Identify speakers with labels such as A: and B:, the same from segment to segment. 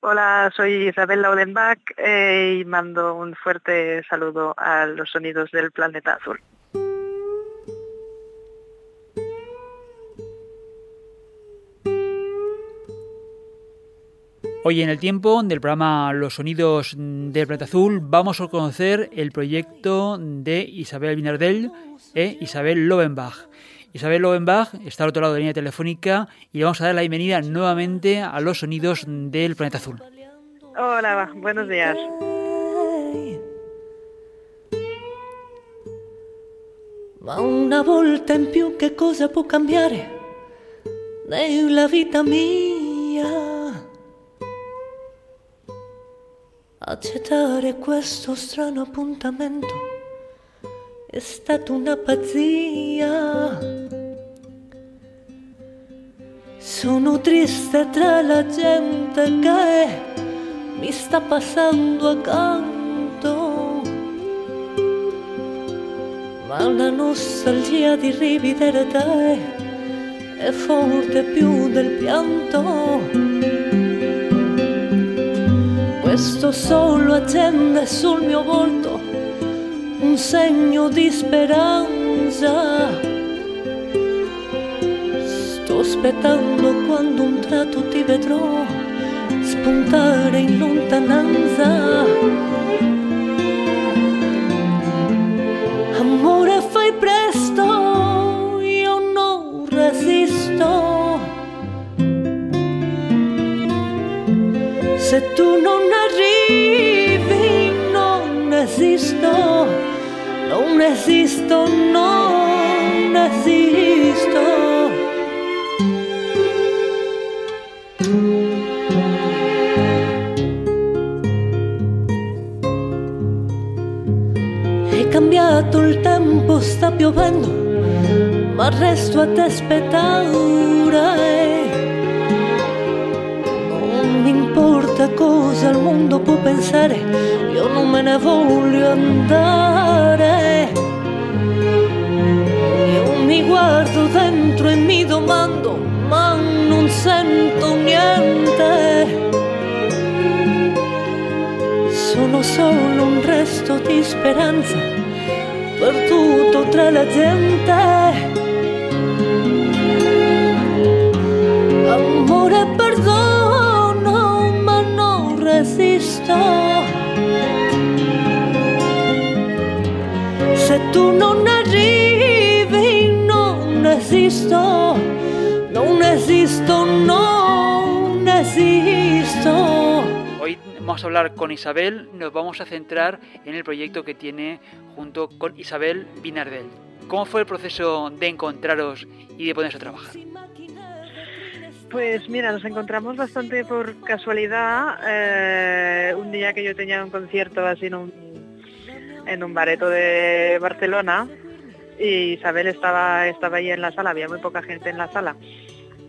A: Hola, soy Isabel Laudenbach eh, y mando un fuerte saludo a los sonidos del planeta azul.
B: Hoy en el tiempo del programa Los Sonidos del Planeta Azul vamos a conocer el proyecto de Isabel Binardel e Isabel Lovenbach. Isabel Lovenbach está al otro lado de la línea telefónica y vamos a dar la bienvenida nuevamente a Los Sonidos del Planeta Azul.
A: Hola, buenos días.
C: Ma una volta in più che cosa può cambiare nella vita mia? Accettare questo strano appuntamento è stata una pazzia. Sono triste tra la gente che mi sta passando accanto, ma la nostalgia di rivedere te è forte più del pianto questo solo accende sul mio volto un segno di speranza. Sto aspettando quando un tratto ti vedrò spuntare in lontananza. Amore, fai presto, io non resisto. Se tu non arrivi non esisto, non esisto, non esisto. È cambiato il tempo, sta piovendo, ma resto ad aspettare cosa il mondo può pensare, io non me ne voglio andare. Io mi guardo dentro e mi domando, ma non sento niente. Sono solo un resto di speranza, perduto tra la gente. Amore, perdono, Se tu non arrivi, non esisto, non esisto.
B: Hoy vamos a hablar con Isabel, nos vamos a centrar en el proyecto que tiene junto con Isabel Binardel. ¿Cómo fue el proceso de encontraros y de ponerse a trabajar?
A: Pues mira, nos encontramos bastante por casualidad. eh, un día que yo tenía un concierto así en un, en un bareto de Barcelona y Isabel estaba, estaba ahí en la sala, había muy poca gente en la sala.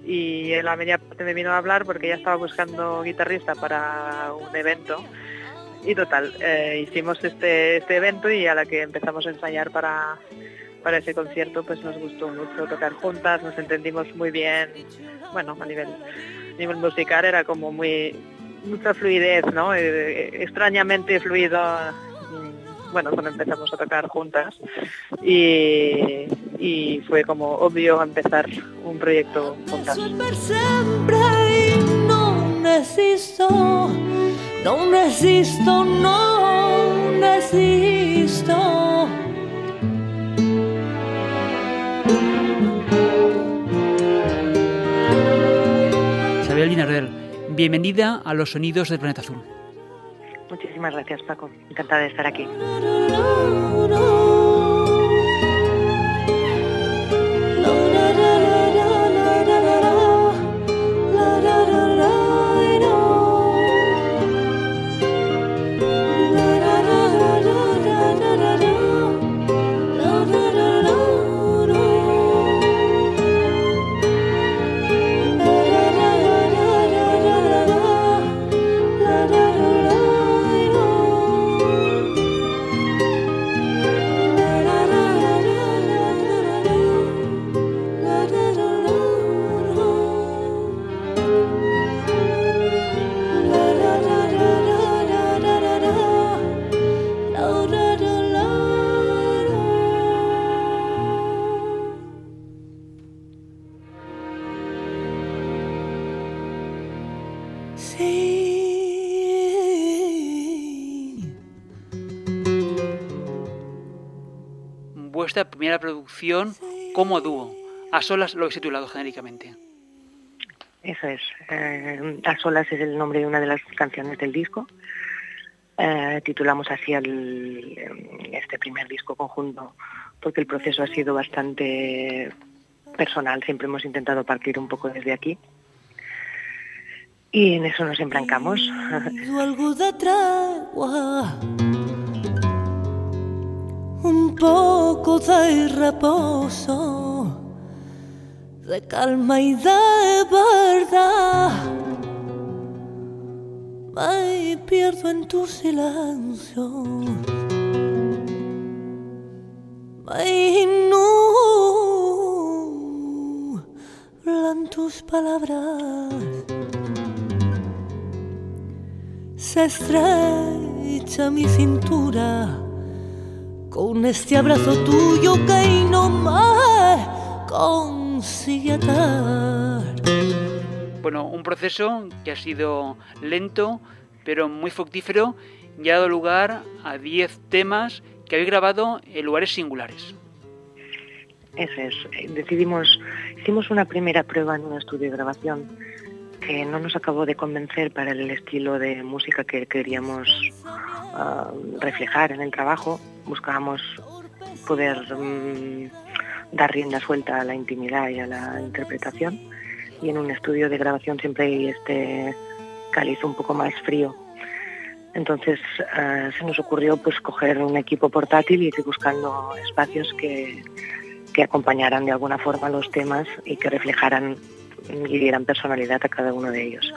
A: Y en la media parte me vino a hablar porque ella estaba buscando guitarrista para un evento. Y total, eh, hicimos este, este evento y a la que empezamos a ensayar para, para ese concierto pues nos gustó mucho tocar juntas, nos entendimos muy bien, bueno, a nivel, nivel musical era como muy mucha fluidez, ¿no? Eh, extrañamente fluido, mm, bueno, cuando empezamos a tocar juntas y, y fue como obvio empezar un proyecto juntas.
C: Non esisto,
B: Isabel Binardel, bienvenida a los sonidos del planeta azul.
A: Muchísimas gracias Paco, encantada de estar aquí.
B: Vuestra primera producción como dúo. A solas lo he titulado genéricamente.
D: Eso es. Eh, a solas es el nombre de una de las canciones del disco. Eh, titulamos así el, este primer disco conjunto porque el proceso ha sido bastante personal. Siempre hemos intentado partir un poco desde aquí. Y en eso nos embrancamos.
C: algo de tregua, un poco de reposo, de calma y de verdad. Me pierdo en tu silencio. Me inundan tus palabras se estrecha mi cintura con este abrazo tuyo que no me consigue atar.
B: Bueno, un proceso que ha sido lento, pero muy fructífero y ha dado lugar a 10 temas que habéis grabado en lugares singulares.
D: Eso es. Decidimos, hicimos una primera prueba en un estudio de grabación que no nos acabó de convencer para el estilo de música que queríamos ah, reflejar en el trabajo. Buscábamos poder mm, dar rienda suelta a la intimidad y a la interpretación. Y en un estudio de grabación siempre hay este cáliz un poco más frío. Entonces ah, se nos ocurrió pues coger un equipo portátil y ir buscando espacios que, que acompañaran de alguna forma los temas y que reflejaran y dieran personalidad a cada uno de ellos.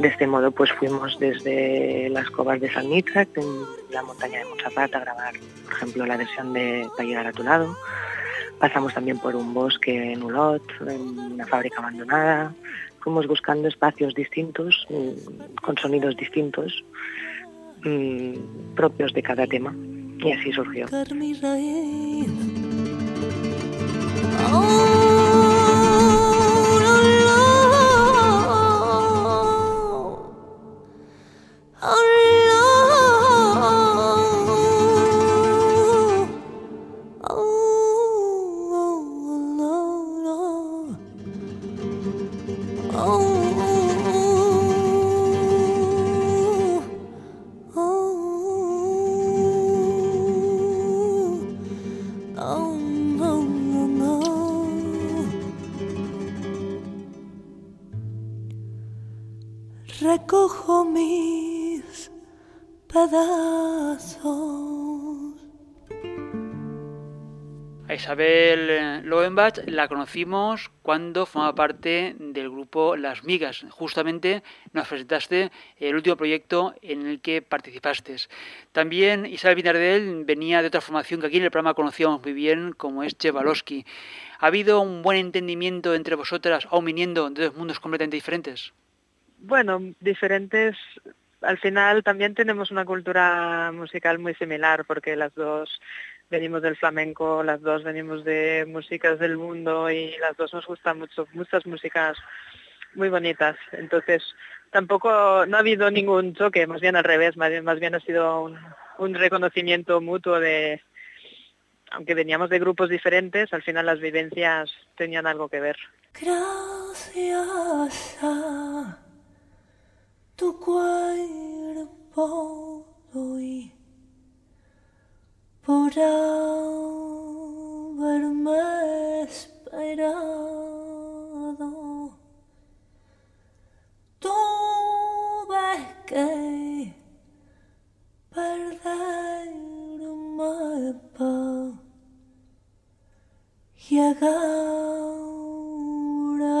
D: De este modo, pues fuimos desde las covas de San Mitrak, en la montaña de Montserrat, a grabar, por ejemplo, la versión de Para llegar a tu lado. Pasamos también por un bosque en Ulot, en una fábrica abandonada. Fuimos buscando espacios distintos, mm, con sonidos distintos, mm, propios de cada tema. Y así surgió.
B: Oh Isabel Loenbach la conocimos cuando formaba parte del grupo Las Migas. Justamente nos presentaste el último proyecto en el que participaste. También Isabel Vinardel venía de otra formación que aquí en el programa conocíamos muy bien, como es Chevalowski. ¿Ha habido un buen entendimiento entre vosotras, aun viniendo de dos mundos completamente diferentes?
D: Bueno, diferentes al final también tenemos una cultura musical muy similar porque las dos venimos del flamenco, las dos venimos de músicas del mundo y las dos nos gustan mucho, muchas músicas muy bonitas. Entonces, tampoco, no ha habido ningún choque, más bien al revés, más bien, ha sido un, reconocimiento mutuo de, aunque veníamos de grupos diferentes, al final las vivencias tenían algo que ver.
C: Gracias tu cuerpo por haberme esperado. Tuve que perderme para llegar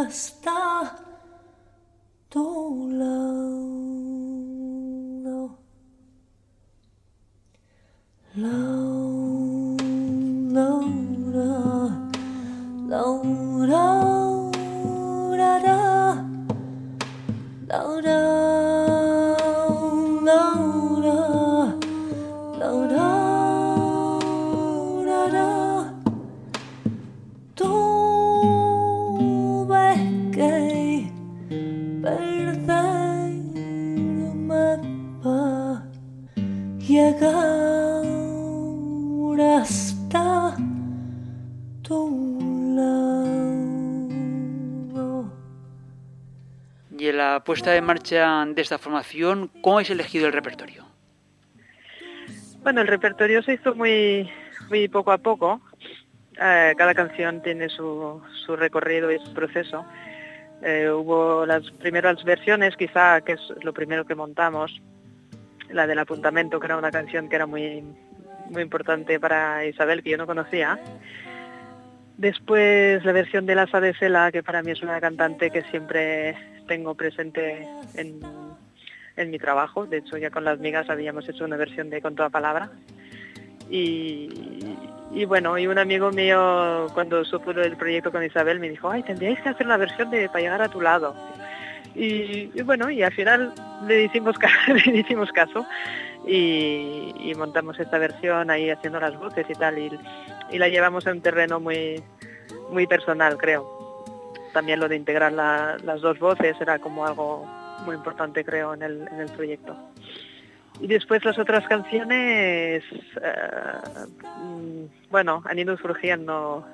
C: hasta tu lado.
B: Louder, louder, louder. Puesta en marcha de esta formación, ¿cómo habéis elegido el repertorio?
A: Bueno, el repertorio se hizo muy, muy poco a poco. Eh, cada canción tiene su, recorrido y su proceso. Eh, hubo las primeras versiones, quizá, que es lo primero que montamos, la del apuntamiento, que era una canción que era muy, muy importante para Isabel, que yo no conocía. Después la versión de la de Cela, que para mí es una cantante que siempre tengo presente en, en mi trabajo. De hecho, ya con las migas habíamos hecho una versión de Con toda palabra. Y, y bueno, y un amigo mío cuando supo el proyecto con Isabel me dijo, ay, tendríais que hacer la versión de Para llegar a tu lado. Y, bueno, y al final le hicimos, le hicimos caso y, montamos esta versión ahí haciendo las voces y tal, y, la llevamos a un terreno muy, muy personal, creo. También lo de integrar las dos voces era como algo muy importante, creo, en el, en el proyecto. Y después las otras canciones, eh, mm, bueno, han ido surgiendo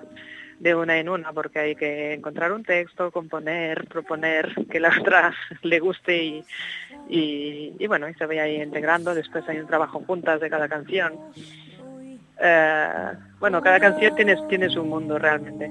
A: de una en una porque hay que encontrar un texto, componer, proponer que la otra le guste y, y, bueno, y se vaya ahí integrando. Después hay un trabajo juntas de cada canción. Eh, bueno, cada canción tiene, tiene su mundo realmente.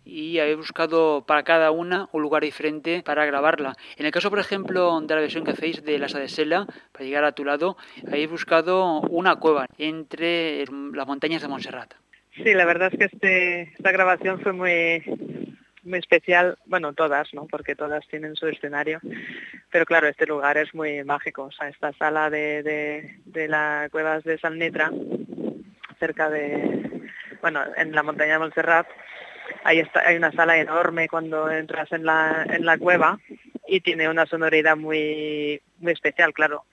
B: y habéis buscado para cada una un lugar diferente para grabarla. En el caso, por ejemplo, de la versión que hacéis de Lasa de Sela, para llegar a tu lado, habéis buscado una cueva entre las montañas de Montserrat.
A: Sí, la verdad es que este, esta grabación fue muy, muy especial, bueno, todas, ¿no? Porque todas tienen su escenario, pero claro, este lugar es muy mágico, o sea, esta sala de, de, de las cuevas de San Nitra, cerca de, bueno, en la montaña de Montserrat, hay una sala enorme cuando entras en la, en la cueva y tiene una sonoridad muy, muy especial, claro.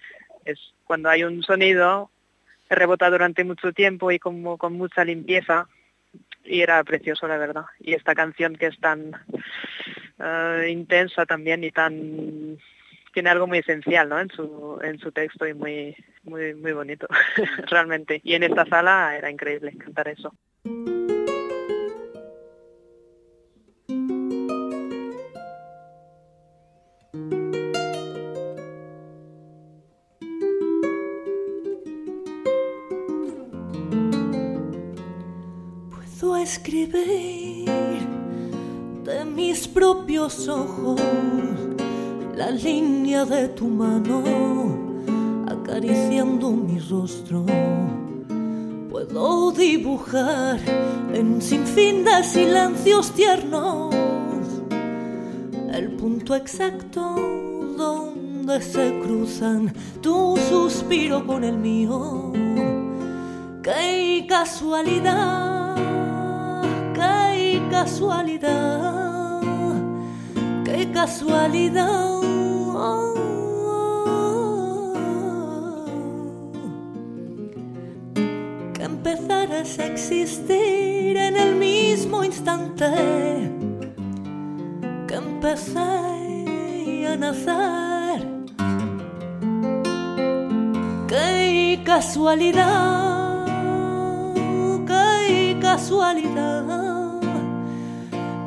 A: Es cuando hay un sonido rebota durante mucho tiempo y como con mucha limpieza, y era precioso la verdad y esta canción que es tan uh, intensa también y tan tiene algo muy esencial ¿no? en su en su texto y muy muy muy bonito realmente y en esta sala era increíble cantar eso
C: escribir de mis propios ojos la línea de tu mano acariciando mi rostro. Puedo dibujar en sinfín de silencios tiernos el punto exacto donde se cruzan tu suspiro con el mío. ¡Qué casualidad! Casualidad, qué casualidad. Que a existir en el mismo instante que empecé a nacer. Qué casualidad, qué casualidad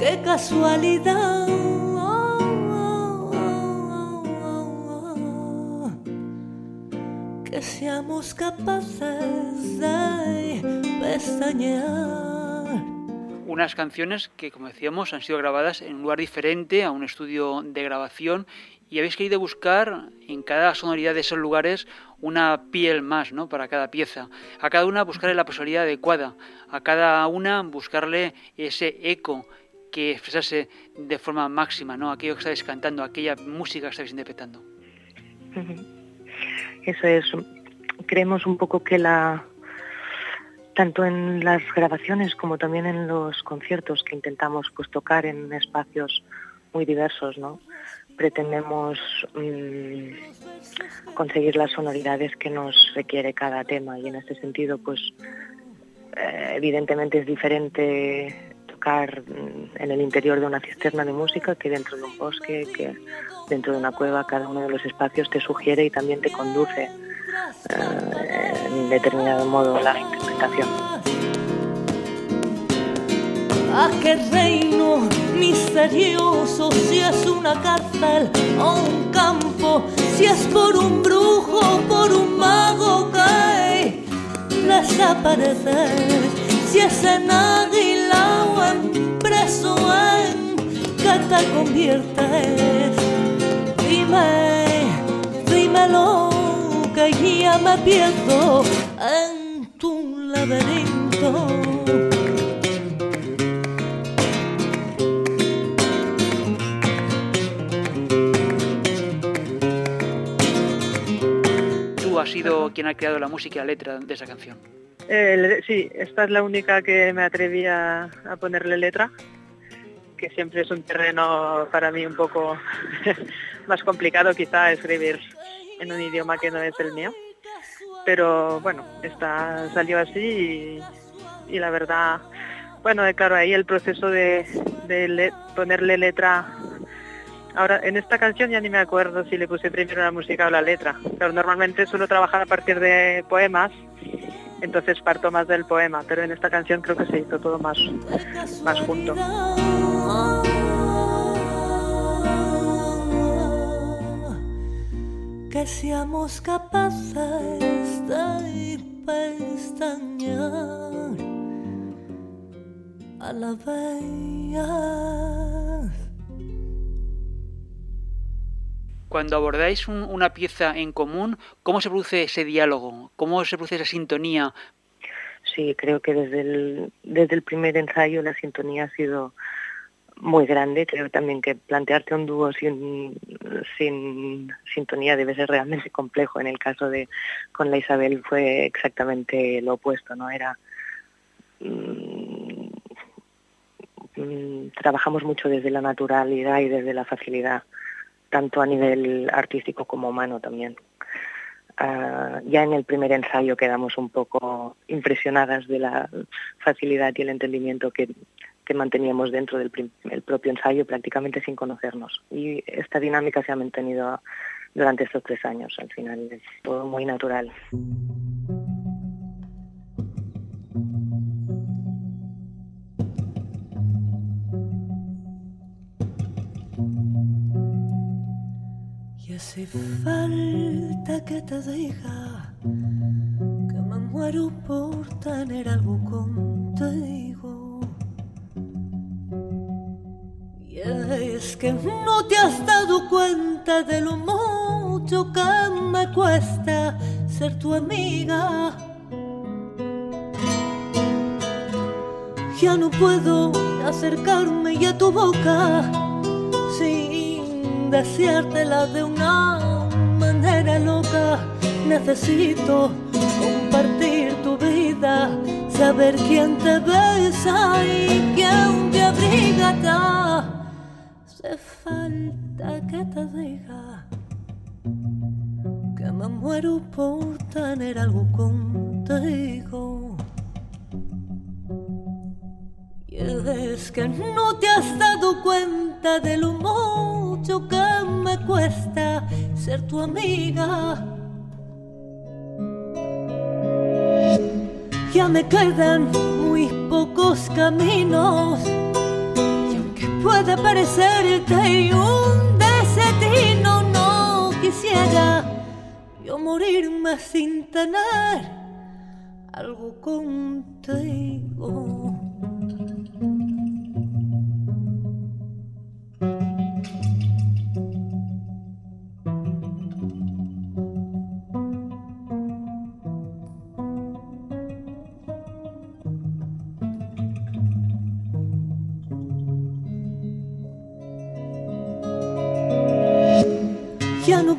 C: qué casualidad. Que seamos capaces de pestañear.
B: Unas canciones que, como decíamos, han sido grabadas en un lugar diferente, a un estudio de grabación, y habéis querido buscar en cada sonoridad de esos lugares una piel más, ¿no? Para cada pieza. A cada una buscarle la personalidad adecuada, a cada una buscarle ese eco, que expresase de forma máxima ¿no? aquello que estáis cantando, aquella música que estáis interpretando.
D: Eso es. Creemos un poco que la tanto en las grabaciones como también en los conciertos que intentamos pues tocar en espacios muy diversos, ¿no? Pretendemos mm, conseguir las sonoridades que nos requiere cada tema y en este sentido pues eh, evidentemente es diferente tocar mm, en el interior de una cisterna de música que dentro de un bosque, que dentro de una cueva, cada uno de los espacios te sugiere y también te conduce eh, en determinado modo la interpretación.
C: ¿A qué reino misterioso? Si es una cárcel o un campo, si es por un brujo, por un mago que desaparece, si es en te conviertes. Dime, dímelo que ya me pierdo en tu laberinto.
B: Tú has sido quien ha creado la música y la letra de esa canción.
A: Eh, sí, esta es la única que me atreví a, a ponerle letra, que siempre es un terreno para mí un poco más complicado quizá escribir en un idioma que no es el mío. Pero bueno, esta salió así y, la verdad, bueno, claro, ahí el proceso de, ponerle letra Ahora, en esta canción ya ni me acuerdo si le puse primero la música o la letra, pero normalmente suelo trabajar a partir de poemas, entonces parto más del poema, pero en esta canción creo que se hizo todo más, más junto.
C: que seamos capaces de pestañear a la vez.
B: Cuando abordáis una pieza en común, ¿cómo se produce ese diálogo? ¿Cómo se produce esa sintonía?
D: Sí, creo que desde el, desde el primer ensayo la sintonía ha sido muy grande. Creo también que plantearte un dúo sin, sin sintonía debe ser realmente complejo. En el caso de con la Isabel fue exactamente lo opuesto, ¿no? Era mm, mm, trabajamos mucho desde la naturalidad y desde la facilidad, tanto a nivel artístico como humano también. Ah, ya en el primer ensayo quedamos un poco impresionadas de la facilidad y el entendimiento que, que manteníamos dentro del propio ensayo prácticamente sin conocernos. Y esta dinámica se ha mantenido durante estos tres años. Al final es todo muy natural.
C: Y hace falta que te diga que me muero por tener algo contigo es que no te has dado cuenta de lo mucho que me cuesta ser tu amiga. Ya no puedo acercarme a tu boca deseártela de una manera loca. Necesito compartir tu vida, saber quién te besa y quién te abriga hace falta que te diga que me muero por tener algo contigo. Y es que no te has dado cuenta de lo mucho que me cuesta ser tu amiga. Ya me quedan muy pocos caminos puede parecerte un destino. No quisiera yo morirme sin tener algo contigo.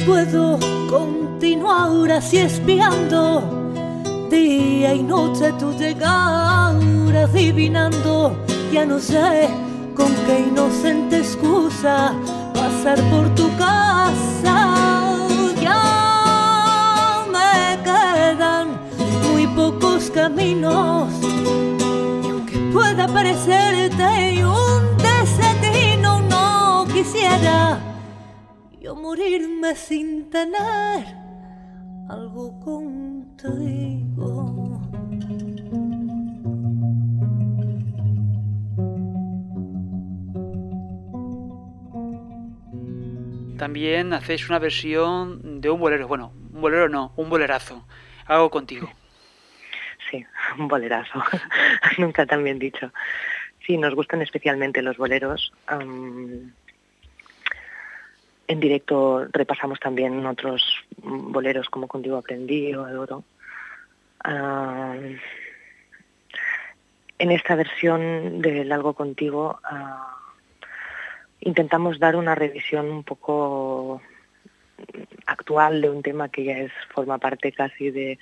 C: Puedo continuar así espiando día y noche tu llegar adivinando, ya no sé con qué inocente excusa pasar por tu casa. Ya me quedan muy pocos caminos. Y aunque pueda parecerte un destino, no quisiera morirme sin tener algo contigo.
B: También hacéis una versión de un bolero, bueno, un bolero no, un bolerazo. Hago contigo.
D: Sí, un bolerazo. Nunca tan bien dicho. Sí, nos gustan especialmente los boleros. En directo repasamos también otros boleros como Contigo Aprendí o Adoro. en esta versión del Algo Contigo ah, intentamos dar una revisión un poco actual de un tema que ya es forma parte casi de,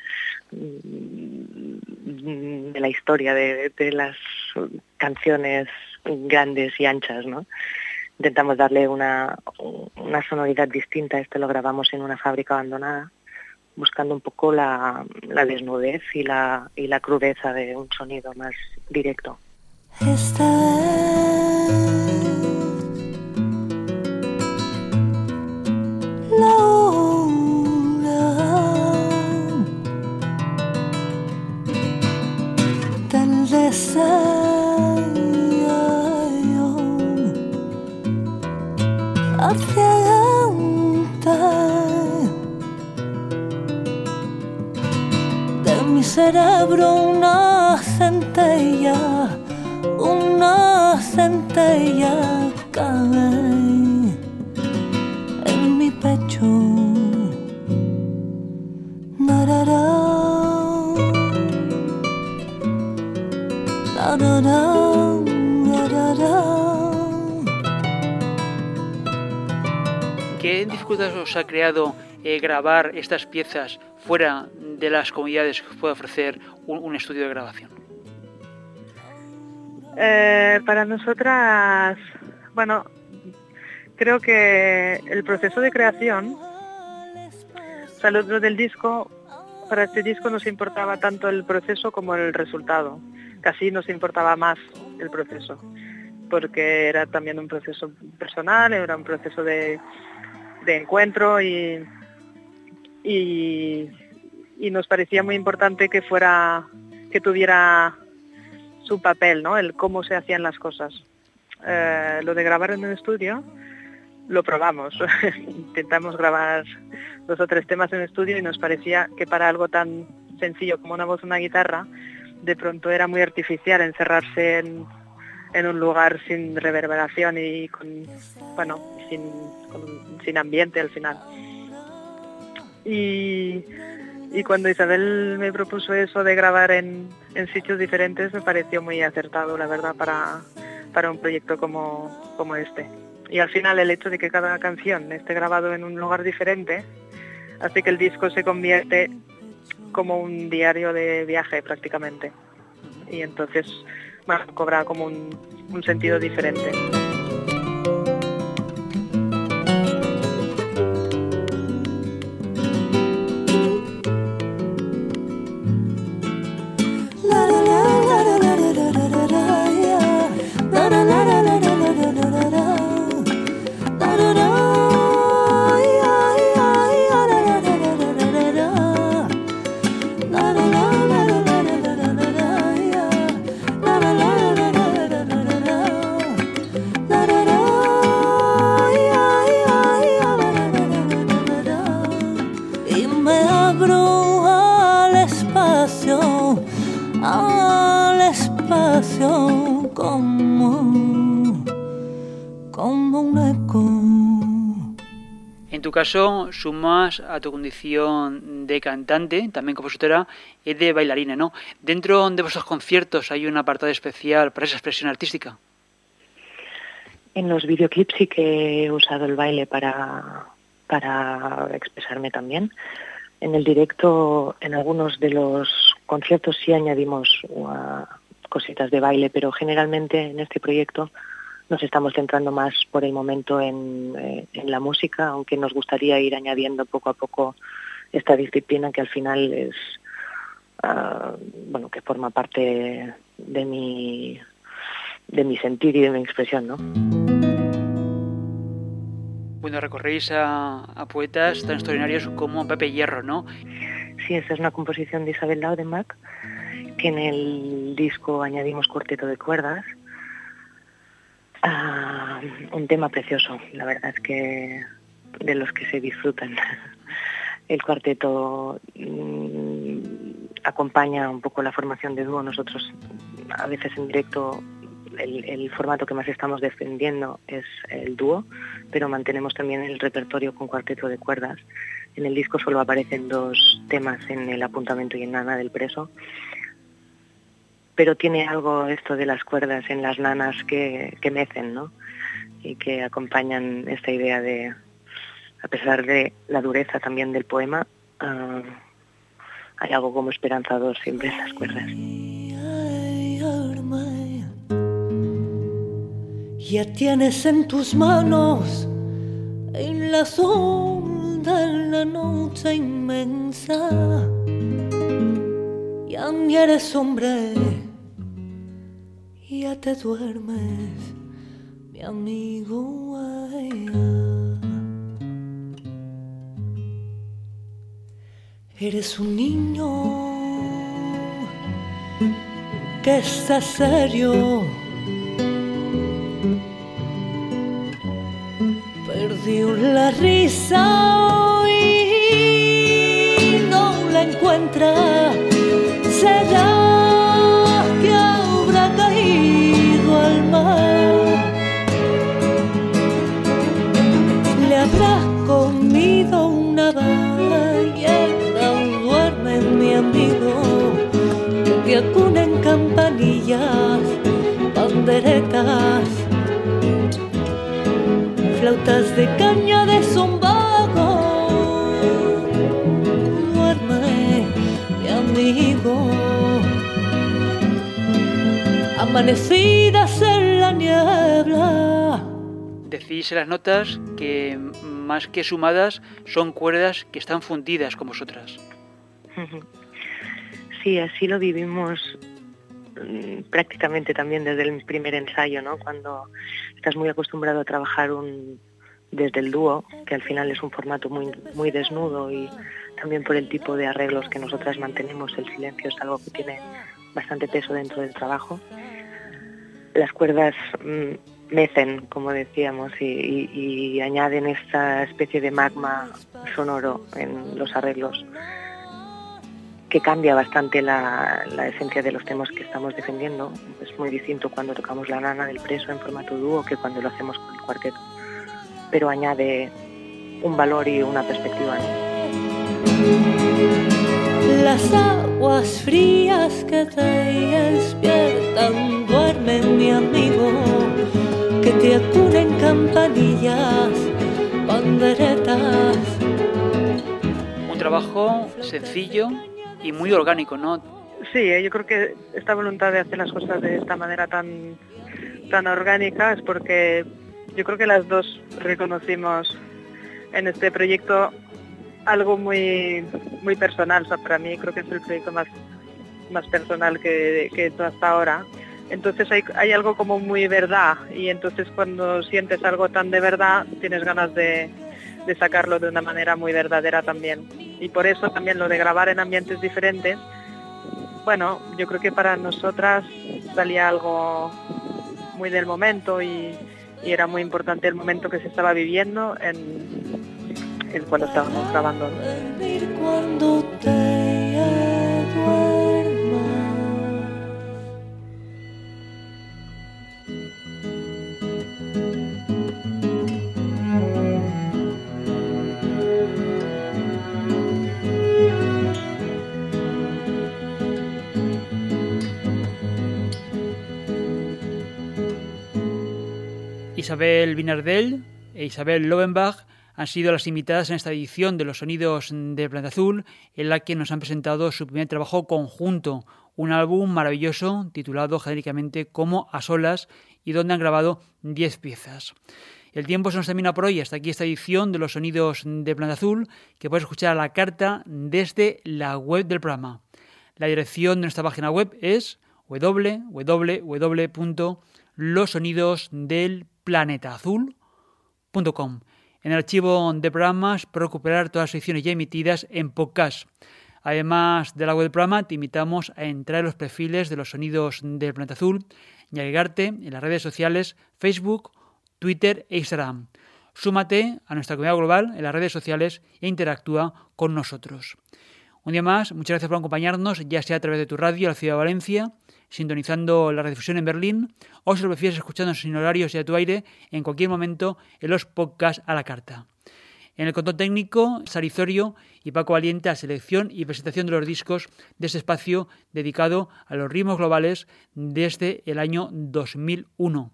D: de la historia de, las canciones grandes y anchas, ¿no? Intentamos darle una, una sonoridad distinta. Este lo grabamos en una fábrica abandonada, buscando un poco la, la desnudez y la, y la crudeza de un sonido más directo.
C: Una centella, una centella cae en mi pecho.
B: ¿Qué dificultades os ha creado eh, grabar estas piezas fuera de las comunidades que puede ofrecer un, estudio de grabación?
A: Eh, para nosotras, bueno, creo que el proceso de creación, o lo del disco, para este disco nos importaba tanto el proceso como el resultado casi nos importaba más el proceso, porque era también un proceso personal, era un proceso de, encuentro y, y, nos parecía muy importante que fuera, que tuviera su papel, ¿no? El cómo se hacían las cosas. Eh, lo de grabar en un estudio, lo probamos. Intentamos grabar dos o tres temas en estudio y nos parecía que para algo tan sencillo como una voz, una guitarra, de pronto era muy artificial encerrarse en, un lugar sin reverberación y con, bueno, sin, ambiente al final. Y, cuando Isabel me propuso eso de grabar en, sitios diferentes me pareció muy acertado, la verdad, para, para un proyecto como, como este. Y al final el hecho de que cada canción esté grabado en un lugar diferente hace que el disco se convierte como un diario de viaje prácticamente. Y entonces, bueno, cobra como un, un sentido diferente.
B: Caso sumas a tu condición de cantante, también compositora, y de bailarina, ¿no? Dentro de vuestros conciertos hay un apartado especial para esa expresión artística.
D: En los videoclips sí que he usado el baile para, para expresarme también. En el directo, en algunos de los conciertos sí añadimos uh, cositas de baile, pero generalmente en este proyecto nos estamos centrando más por el momento en, eh, en, la música, aunque nos gustaría ir añadiendo poco a poco esta disciplina que al final es, uh, bueno, que forma parte de mi, de mi sentir y de mi expresión, ¿no?
B: Bueno, recorréis a, a poetas tan extraordinarios como Pepe Hierro, ¿no?
D: Sí, esta es una composición de Isabel Laudenbach, que en el disco añadimos cuarteto de cuerdas. Un tema precioso, la verdad es que de los que se disfrutan. El cuarteto mmm, acompaña un poco la formación de dúo. Nosotros a veces en directo el, el, formato que más estamos defendiendo es el dúo, pero mantenemos también el repertorio con cuarteto de cuerdas. En el disco solo aparecen dos temas en el apuntamiento y en nana del preso, pero tiene algo esto de las cuerdas en las nanas que, que mecen, ¿no? Y que acompañan esta idea de, a pesar de la dureza también del poema, uh, hay algo como esperanzador siempre en las cuerdas.
C: Ya tienes en tus manos en la sombra en la noche inmensa. Ya ni eres hombre, ya te duermes, mi amigo. Eres un niño que está serio perdió la risa panderetas flautas de caña de zumbago. Duerme, mi amigo. Amanecidas en la niebla.
B: Decís en las notas que más que sumadas son cuerdas que están fundidas con vosotras.
D: Sí, así lo vivimos prácticamente también desde el primer ensayo, ¿no? Cuando estás muy acostumbrado a trabajar un, desde el dúo, que al final es un formato muy, muy desnudo y también por el tipo de arreglos que nosotras mantenemos, el silencio es algo que tiene bastante peso dentro del trabajo. Las cuerdas mmm, mecen, como decíamos, y añaden esta especie de magma sonoro en los arreglos que cambia bastante la, la, esencia de los temas que estamos defendiendo. Es muy distinto cuando tocamos la nana del preso en formato dúo que cuando lo hacemos con el cuarteto, pero añade un valor y una perspectiva.
C: ¿no? Las aguas frías que te despiertan, duermen mi amigo, que te acunen campanillas, banderetas.
B: Un trabajo sencillo y muy orgánico, ¿no?
A: Sí, yo creo que esta voluntad de hacer las cosas de esta manera tan, tan orgánica es porque yo creo que las dos reconocimos en este proyecto algo muy muy personal. O sea, para mí creo que es el proyecto más, más personal que, que he hecho hasta ahora. Entonces hay, hay algo como muy verdad y entonces cuando sientes algo tan de verdad tienes ganas de sacarlo de una manera muy verdadera también. Y por eso también lo de grabar en ambientes diferentes, bueno, yo creo que para nosotras salía algo muy del momento y, era muy importante el momento que se estaba viviendo en, en cuando estábamos grabando.
B: Isabel Vinardell e Isabel Lovenbach han sido las invitadas en esta edición de Los Sonidos de Planta Azul, en la que nos han presentado su primer trabajo conjunto, un álbum maravilloso titulado genéricamente como A Solas y donde han grabado 10 piezas. El tiempo se nos termina por hoy. Hasta aquí esta edición de los sonidos de Planta Azul, que puedes escuchar a la carta desde la web del programa. La dirección de nuestra página web es www.losonidosdelplanetaazul.com. En el archivo de programas para recuperar todas las secciones ya emitidas en podcast. Además de la web del programa, te invitamos a entrar en los perfiles de los sonidos del planeta azul y agregarte en las redes sociales Facebook, Twitter e Instagram. Súmate a nuestra comunidad global en las redes sociales e interactúa con nosotros. Un día más, muchas gracias por acompañarnos, ya sea a través de tu radio, la ciudad de Valencia, sintonizando la redifusión en Berlín, o si lo prefieres escuchando sin horarios y a tu aire, en cualquier momento en los podcasts a la carta. En el control técnico, Sarizorio y Paco Valiente a selección y presentación de los discos de este espacio dedicado a los ritmos globales desde el año 2001.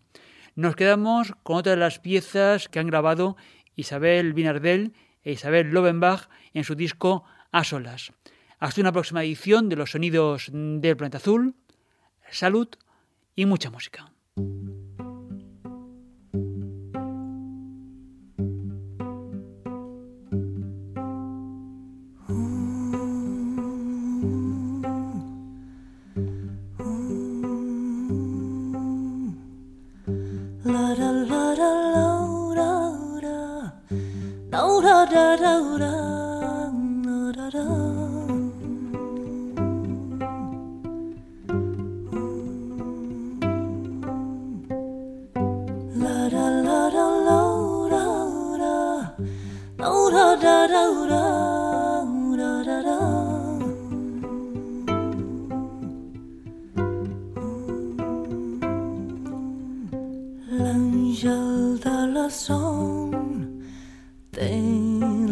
B: Nos quedamos con otra de las piezas que han grabado Isabel Binardel e Isabel Lovenbach en su disco A Solas. Hasta una próxima edición de Los Sonidos del Planeta Azul. Salud y mucha música.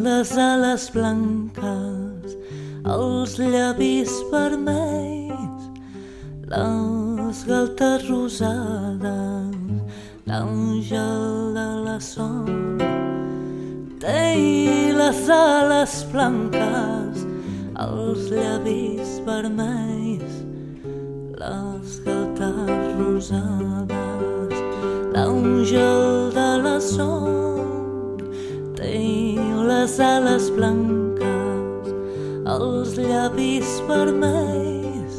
C: Les ales blanques, els llavis vermells, les galtes rosades, l'àngel de la son té les ales blanques, els llavis vermells, les galtes rosades, l'àngel de la son les ales blanques, els llavis vermells,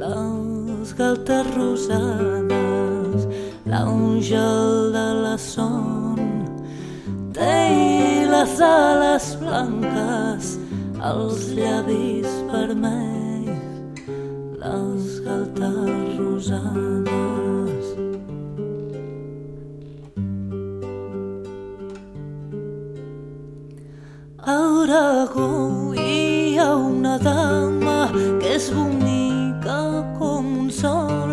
C: les galtes rosades, l'àngel de la son té les ales blanques, els llavis vermells, les galtes rosades. Aragó hi ha una dama que és bonica com un sol,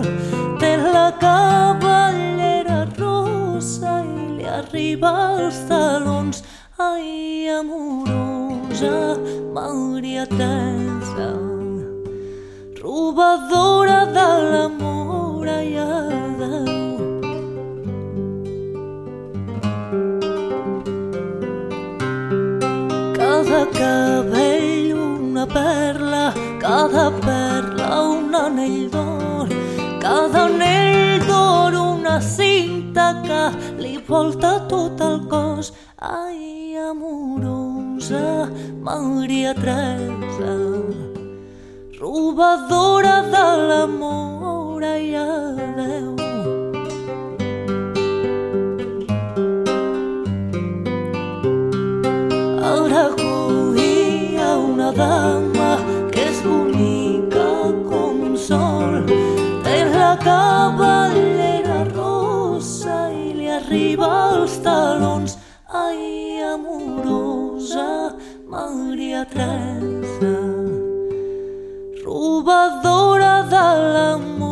C: té la cavallera rosa i li arriba als talons. Ai, amorosa Maria Teresa, robadora de l'amor, ai, adeu. Cabell una perla, cada perla un anell d'or, cada anell d'or una cinta que li volta tot el cos. Ai, amorosa Maria Teresa, robadora de l'amor, ai, adeu. Dama que és bonica com un sol. Té la cavallera rosa i li arriba als talons. Ai, amorosa Maria Teresa, robadora de l'amor.